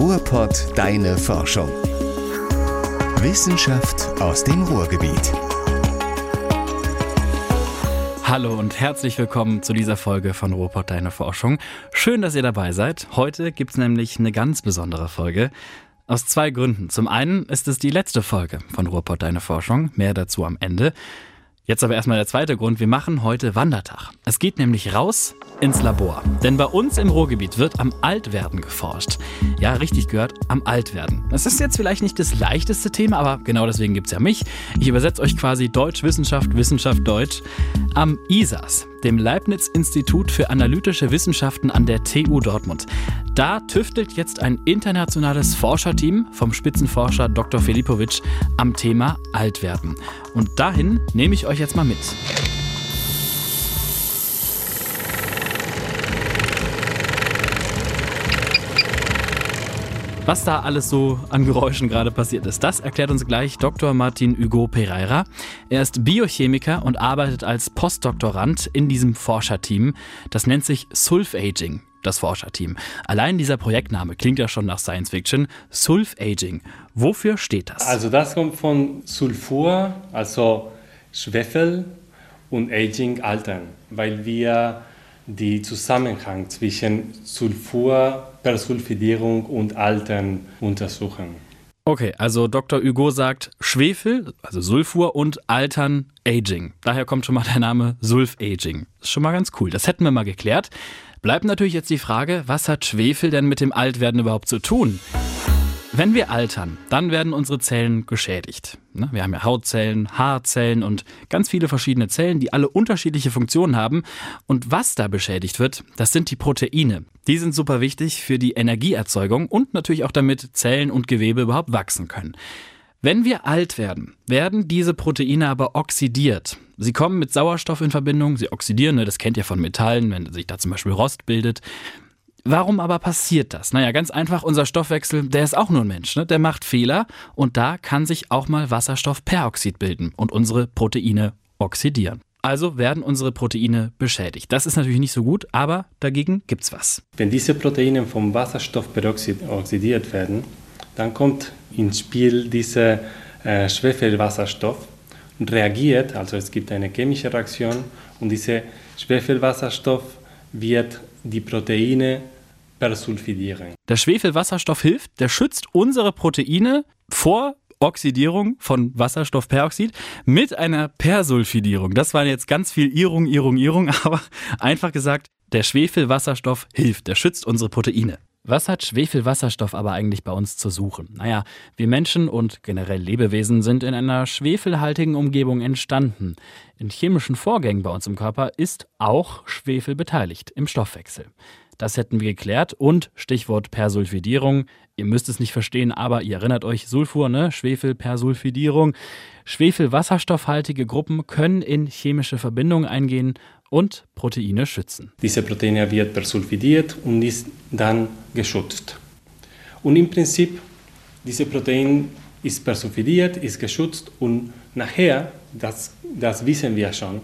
Ruhrpott Deine Forschung. Wissenschaft aus dem Ruhrgebiet. Hallo und herzlich willkommen zu dieser Folge von Ruhrpott Deine Forschung. Schön, dass ihr dabei seid. Heute gibt es nämlich eine ganz besondere Folge. Aus zwei Gründen. Zum einen ist es die letzte Folge von Ruhrpott Deine Forschung. Mehr dazu am Ende. Jetzt aber erstmal der zweite Grund. Wir machen heute Wandertag. Es geht nämlich raus ins Labor. Denn bei uns im Ruhrgebiet wird am Altwerden geforscht. Ja, richtig gehört, am Altwerden. Das ist jetzt vielleicht nicht das leichteste Thema, aber genau deswegen gibt es ja mich. Ich übersetze euch quasi Deutsch, Wissenschaft, Wissenschaft, Deutsch. Am ISAS, dem Leibniz-Institut für analytische Wissenschaften an der TU Dortmund. Da tüftelt jetzt ein internationales Forscherteam vom Spitzenforscher Dr. Filipovic am Thema Altwerden. Und dahin nehme ich euch jetzt mal mit. Was da alles so an Geräuschen gerade passiert ist, das erklärt uns gleich Dr. Martin Hugo Pereira. Er ist Biochemiker und arbeitet als Postdoktorand in diesem Forscherteam. Das nennt sich Sulf-Aging das Forscherteam. Allein dieser Projektname klingt ja schon nach Science Fiction. Sulf-Aging. Wofür steht das? Also das kommt von Sulfur, also Schwefel und Aging, Altern, weil wir die Zusammenhang zwischen Sulfur, Persulfidierung und Altern untersuchen. Okay, also Dr. Hugo sagt Schwefel, also Sulfur und Altern, Aging. Daher kommt schon mal der Name Sulf-Aging. Ist schon mal ganz cool. Das hätten wir mal geklärt. Bleibt natürlich jetzt die Frage, was hat Schwefel denn mit dem Altwerden überhaupt zu tun? Wenn wir altern, dann werden unsere Zellen geschädigt. Ne, wir haben ja Hautzellen, Haarzellen und ganz viele verschiedene Zellen, die alle unterschiedliche Funktionen haben. Und was da beschädigt wird, das sind die Proteine. Die sind super wichtig für die Energieerzeugung und natürlich auch damit Zellen und Gewebe überhaupt wachsen können. Wenn wir alt werden, werden diese Proteine aber oxidiert. Sie kommen mit Sauerstoff in Verbindung, sie oxidieren, ne, das kennt ihr von Metallen, wenn sich da zum Beispiel Rost bildet. Warum aber passiert das? Naja, ganz einfach, unser Stoffwechsel, der ist auch nur ein Mensch, ne? der macht Fehler und da kann sich auch mal Wasserstoffperoxid bilden und unsere Proteine oxidieren. Also werden unsere Proteine beschädigt. Das ist natürlich nicht so gut, aber dagegen gibt's was. Wenn diese Proteine vom Wasserstoffperoxid oxidiert werden, dann kommt ins Spiel dieser äh, Schwefelwasserstoff und reagiert, also es gibt eine chemische Reaktion und dieser Schwefelwasserstoff wird die Proteine persulfidieren. Der Schwefelwasserstoff hilft, der schützt unsere Proteine vor Oxidierung von Wasserstoffperoxid mit einer Persulfidierung. Das war jetzt ganz viel Irrung, Irrung, Irrung, aber einfach gesagt, der Schwefelwasserstoff hilft, der schützt unsere Proteine. Was hat Schwefelwasserstoff aber eigentlich bei uns zu suchen? Naja, wir Menschen und generell Lebewesen sind in einer schwefelhaltigen Umgebung entstanden. In chemischen Vorgängen bei uns im Körper ist auch Schwefel beteiligt im Stoffwechsel. Das hätten wir geklärt und Stichwort Persulfidierung. Ihr müsst es nicht verstehen, aber ihr erinnert euch Sulfur, ne? Schwefelpersulfidierung. Schwefelwasserstoffhaltige Gruppen können in chemische Verbindungen eingehen und Proteine schützen. Diese Proteine wird persulfidiert und ist dann geschützt. Und im Prinzip, diese Protein ist persulfidiert, ist geschützt und nachher, das, das wissen wir schon,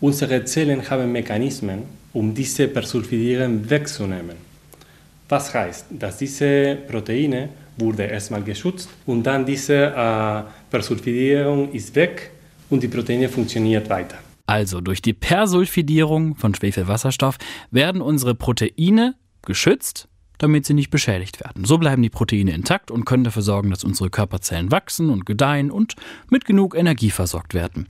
unsere Zellen haben Mechanismen, um diese Persulfidierung wegzunehmen. Was heißt, dass diese Proteine wurde erstmal geschützt und dann diese äh, Persulfidierung ist weg und die Proteine funktioniert weiter. Also durch die Persulfidierung von Schwefelwasserstoff werden unsere Proteine geschützt, damit sie nicht beschädigt werden. So bleiben die Proteine intakt und können dafür sorgen, dass unsere Körperzellen wachsen und gedeihen und mit genug Energie versorgt werden.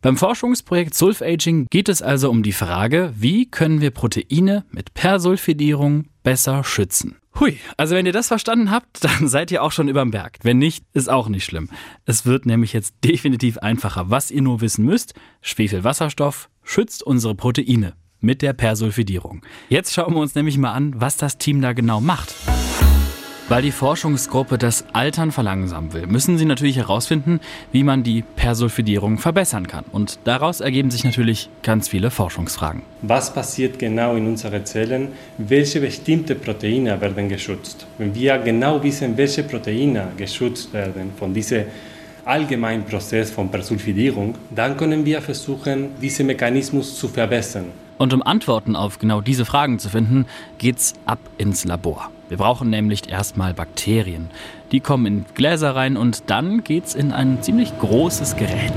Beim Forschungsprojekt Sulfaging geht es also um die Frage, wie können wir Proteine mit Persulfidierung besser schützen. Hui, also wenn ihr das verstanden habt, dann seid ihr auch schon überm Berg. Wenn nicht, ist auch nicht schlimm. Es wird nämlich jetzt definitiv einfacher. Was ihr nur wissen müsst, Schwefelwasserstoff schützt unsere Proteine mit der Persulfidierung. Jetzt schauen wir uns nämlich mal an, was das Team da genau macht. Weil die Forschungsgruppe das Altern verlangsamen will, müssen sie natürlich herausfinden, wie man die Persulfidierung verbessern kann. Und daraus ergeben sich natürlich ganz viele Forschungsfragen. Was passiert genau in unseren Zellen? Welche bestimmte Proteine werden geschützt? Wenn wir genau wissen, welche Proteine geschützt werden von diesem allgemeinen Prozess von Persulfidierung, dann können wir versuchen, diesen Mechanismus zu verbessern. Und um Antworten auf genau diese Fragen zu finden, geht's ab ins Labor. Wir brauchen nämlich erstmal Bakterien. Die kommen in Gläser rein und dann geht's in ein ziemlich großes Gerät.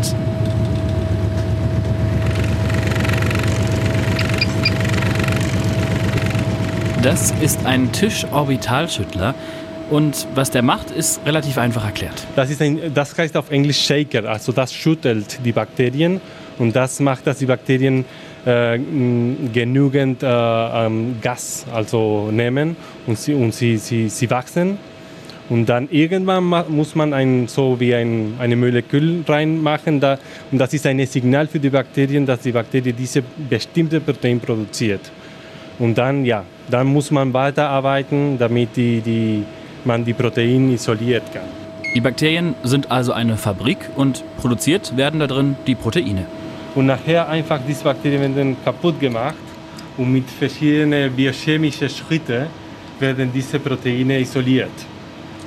Das ist ein Tischorbitalschüttler. Und was der macht, ist relativ einfach erklärt. Das, ist ein, das heißt auf Englisch Shaker, also das schüttelt die Bakterien und das macht, dass die Bakterien genügend äh, ähm, Gas also nehmen und sie, und sie, sie, sie wachsen. Und dann irgendwann muss man ein, so wie ein, eine Molekül reinmachen da, und das ist ein Signal für die Bakterien, dass die Bakterie diese bestimmte Protein produziert. Und dann, ja, dann muss man weiterarbeiten, damit die, die, man die Proteine isoliert kann. Die Bakterien sind also eine Fabrik und produziert werden da drin die Proteine. Und nachher einfach diese Bakterien werden kaputt gemacht und mit verschiedenen biochemischen Schritten werden diese Proteine isoliert.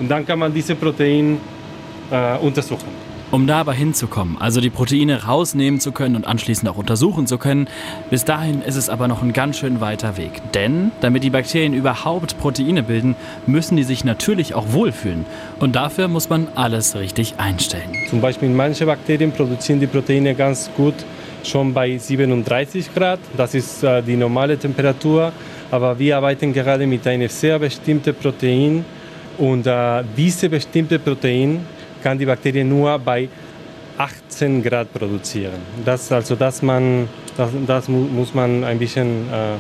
Und dann kann man diese Proteine äh, untersuchen. Um da aber hinzukommen, also die Proteine rausnehmen zu können und anschließend auch untersuchen zu können, bis dahin ist es aber noch ein ganz schön weiter Weg. Denn damit die Bakterien überhaupt Proteine bilden, müssen die sich natürlich auch wohlfühlen. Und dafür muss man alles richtig einstellen. Zum Beispiel manche Bakterien produzieren die Proteine ganz gut schon bei 37 Grad. Das ist äh, die normale Temperatur. Aber wir arbeiten gerade mit einem sehr bestimmten Protein. Und äh, diese bestimmte Protein kann die Bakterie nur bei 18 Grad produzieren. Das, also das, man, das, das muss man ein bisschen äh,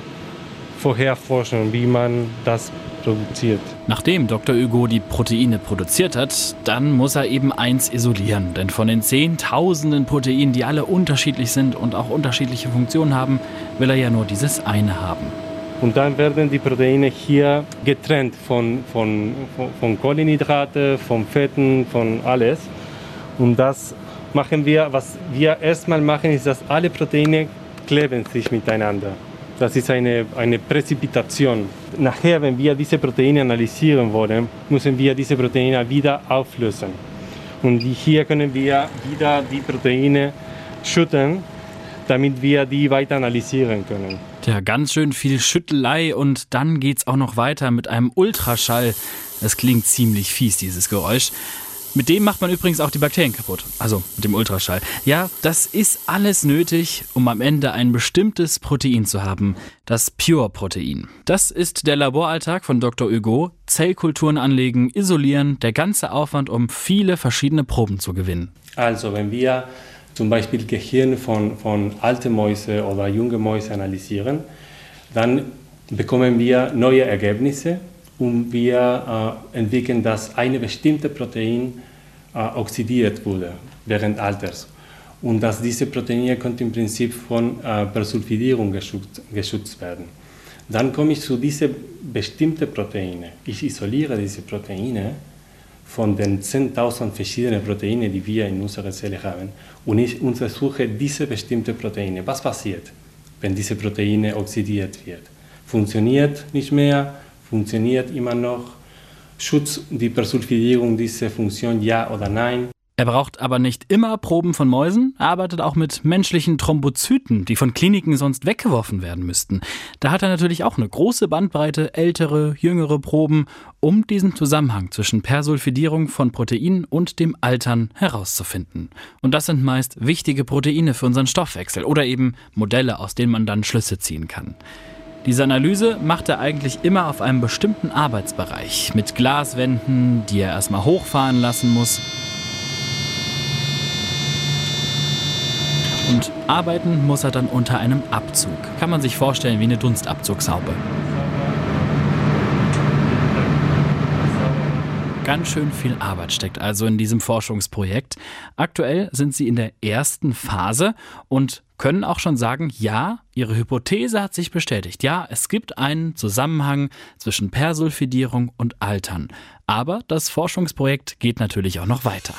vorher forschen, wie man das produziert. Nachdem Dr. Hugo die Proteine produziert hat, dann muss er eben eins isolieren. Denn von den Zehntausenden Proteinen, die alle unterschiedlich sind und auch unterschiedliche Funktionen haben, will er ja nur dieses eine haben. Und dann werden die Proteine hier getrennt von, von, von, von Kohlenhydrate, von Fetten, von alles. Und das machen wir, was wir erstmal machen, ist, dass alle Proteine kleben sich miteinander. Das ist eine, eine Präzipitation. Nachher, wenn wir diese Proteine analysieren wollen, müssen wir diese Proteine wieder auflösen. Und hier können wir wieder die Proteine schütten, damit wir die weiter analysieren können. Ja, ganz schön viel Schüttelei und dann geht's auch noch weiter mit einem Ultraschall. Das klingt ziemlich fies, dieses Geräusch. Mit dem macht man übrigens auch die Bakterien kaputt. Also mit dem Ultraschall. Ja, das ist alles nötig, um am Ende ein bestimmtes Protein zu haben. Das Pure-Protein. Das ist der Laboralltag von Dr. Hugo. Zellkulturen anlegen, isolieren, der ganze Aufwand, um viele verschiedene Proben zu gewinnen. Also, wenn wir zum Beispiel Gehirn von, von alten Mäuse oder junge Mäuse analysieren, dann bekommen wir neue Ergebnisse und wir äh, entwickeln, dass eine bestimmte Protein äh, oxidiert wurde während Alters und dass diese Proteine könnte im Prinzip von äh, Persulfidierung geschützt, geschützt werden. Dann komme ich zu diesen bestimmten Proteinen. Ich isoliere diese Proteine von den 10.000 verschiedenen Proteinen, die wir in unserer Zelle haben. Und ich untersuche diese bestimmten Proteine. Was passiert, wenn diese Proteine oxidiert wird? Funktioniert nicht mehr? Funktioniert immer noch? Schutzt die Persulfidierung diese Funktion ja oder nein? Er braucht aber nicht immer Proben von Mäusen, arbeitet auch mit menschlichen Thrombozyten, die von Kliniken sonst weggeworfen werden müssten. Da hat er natürlich auch eine große Bandbreite, ältere, jüngere Proben, um diesen Zusammenhang zwischen Persulfidierung von Proteinen und dem Altern herauszufinden. Und das sind meist wichtige Proteine für unseren Stoffwechsel oder eben Modelle, aus denen man dann Schlüsse ziehen kann. Diese Analyse macht er eigentlich immer auf einem bestimmten Arbeitsbereich mit Glaswänden, die er erstmal hochfahren lassen muss Und arbeiten muss er dann unter einem Abzug. Kann man sich vorstellen wie eine Dunstabzugshaube. Ganz schön viel Arbeit steckt also in diesem Forschungsprojekt. Aktuell sind sie in der ersten Phase und können auch schon sagen, ja, ihre Hypothese hat sich bestätigt. Ja, es gibt einen Zusammenhang zwischen Persulfidierung und Altern. Aber das Forschungsprojekt geht natürlich auch noch weiter.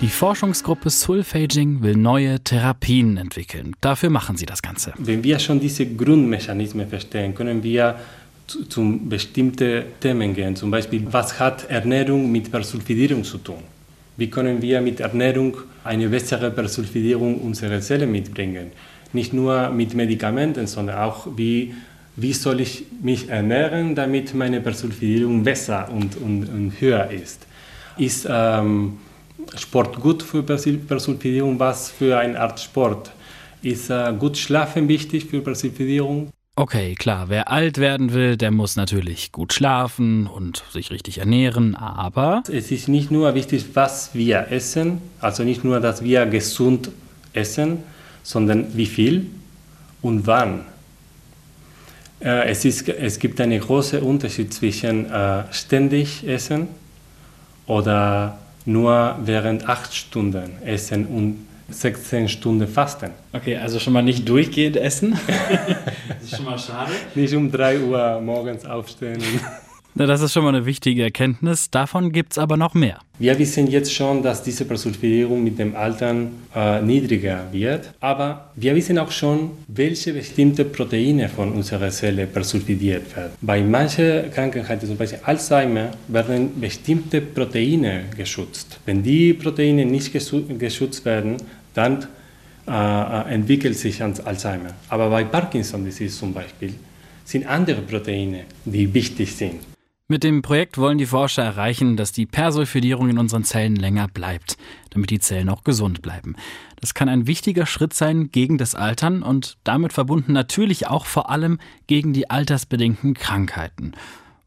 Die Forschungsgruppe Sulfaging will neue Therapien entwickeln. Dafür machen sie das Ganze. Wenn wir schon diese Grundmechanismen verstehen, können wir zu, zu bestimmten Themen gehen. Zum Beispiel, was hat Ernährung mit Persulfidierung zu tun? Wie können wir mit Ernährung eine bessere Persulfidierung unserer Zellen mitbringen? Nicht nur mit Medikamenten, sondern auch wie wie soll ich mich ernähren, damit meine Persulfidierung besser und, und, und höher ist. Ist ähm, Sport gut für Persulfidierung? Was für eine Art Sport? Ist äh, gut Schlafen wichtig für Persulfidierung? Okay, klar, wer alt werden will, der muss natürlich gut schlafen und sich richtig ernähren, aber... Es ist nicht nur wichtig, was wir essen, also nicht nur, dass wir gesund essen, sondern wie viel und wann. Äh, es, ist, es gibt einen großen Unterschied zwischen äh, ständig essen oder nur während acht Stunden essen und 16 Stunden fasten. Okay, also schon mal nicht durchgehend essen. das ist schon mal schade. Nicht um 3 Uhr morgens aufstehen. Das ist schon mal eine wichtige Erkenntnis. Davon gibt es aber noch mehr. Wir wissen jetzt schon, dass diese Persulfidierung mit dem Altern äh, niedriger wird. Aber wir wissen auch schon, welche bestimmte Proteine von unserer Zelle persulfidiert werden. Bei manchen Krankheiten, zum Beispiel Alzheimer, werden bestimmte Proteine geschützt. Wenn die Proteine nicht geschützt werden, dann äh, äh, entwickelt sich Alzheimer. Aber bei Parkinson-Disease zum Beispiel sind andere Proteine, die wichtig sind. Mit dem Projekt wollen die Forscher erreichen, dass die Persulfidierung in unseren Zellen länger bleibt, damit die Zellen auch gesund bleiben. Das kann ein wichtiger Schritt sein gegen das Altern und damit verbunden natürlich auch vor allem gegen die altersbedingten Krankheiten.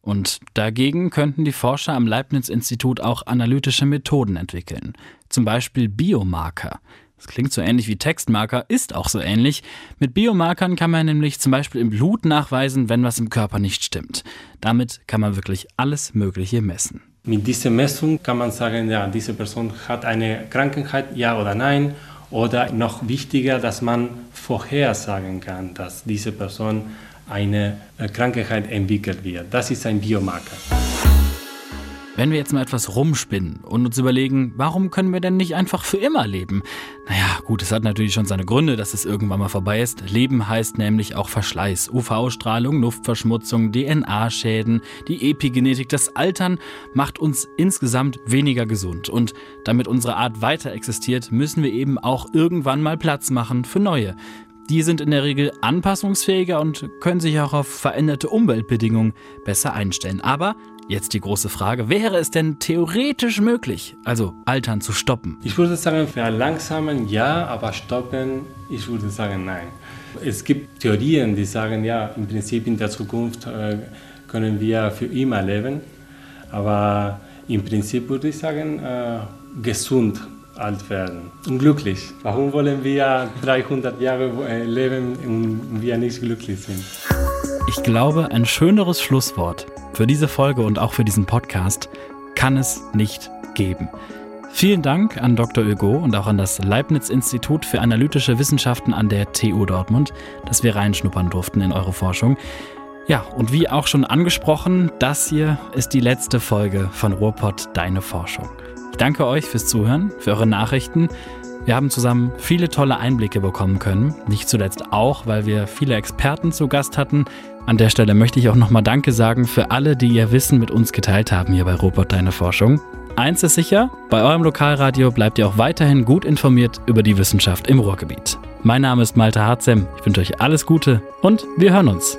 Und dagegen könnten die Forscher am Leibniz-Institut auch analytische Methoden entwickeln, zum Beispiel Biomarker. Das klingt so ähnlich wie Textmarker, ist auch so ähnlich. Mit Biomarkern kann man nämlich zum Beispiel im Blut nachweisen, wenn was im Körper nicht stimmt. Damit kann man wirklich alles Mögliche messen. Mit dieser Messung kann man sagen, ja, diese Person hat eine Krankheit, ja oder nein. Oder noch wichtiger, dass man vorhersagen kann, dass diese Person eine äh, Krankheit entwickelt wird. Das ist ein Biomarker. Wenn wir jetzt mal etwas rumspinnen und uns überlegen, warum können wir denn nicht einfach für immer leben? Naja, gut, es hat natürlich schon seine Gründe, dass es irgendwann mal vorbei ist. Leben heißt nämlich auch Verschleiß, UV-Strahlung, Luftverschmutzung, DNA-Schäden, die Epigenetik, das Altern macht uns insgesamt weniger gesund. Und damit unsere Art weiter existiert, müssen wir eben auch irgendwann mal Platz machen für neue. Die sind in der Regel anpassungsfähiger und können sich auch auf veränderte Umweltbedingungen besser einstellen. Aber Jetzt die große Frage, wäre es denn theoretisch möglich, also Altern zu stoppen? Ich würde sagen, verlangsamen ja, aber stoppen, ich würde sagen nein. Es gibt Theorien, die sagen, ja, im Prinzip in der Zukunft äh, können wir für immer leben, aber im Prinzip würde ich sagen, äh, gesund alt werden und glücklich. Warum wollen wir 300 Jahre äh, leben und wir nicht glücklich sind? Ich glaube, ein schöneres Schlusswort für diese Folge und auch für diesen Podcast kann es nicht geben. Vielen Dank an Dr. Hugo und auch an das Leibniz-Institut für analytische Wissenschaften an der TU Dortmund, dass wir reinschnuppern durften in eure Forschung. Ja, und wie auch schon angesprochen, das hier ist die letzte Folge von Ruhrpott Deine Forschung. Ich danke euch fürs Zuhören, für eure Nachrichten. Wir haben zusammen viele tolle Einblicke bekommen können, nicht zuletzt auch, weil wir viele Experten zu Gast hatten, an der Stelle möchte ich auch nochmal Danke sagen für alle, die ihr Wissen mit uns geteilt haben hier bei Robot Deine Forschung. Eins ist sicher, bei eurem Lokalradio bleibt ihr auch weiterhin gut informiert über die Wissenschaft im Ruhrgebiet. Mein Name ist Malte Harzem, ich wünsche euch alles Gute und wir hören uns.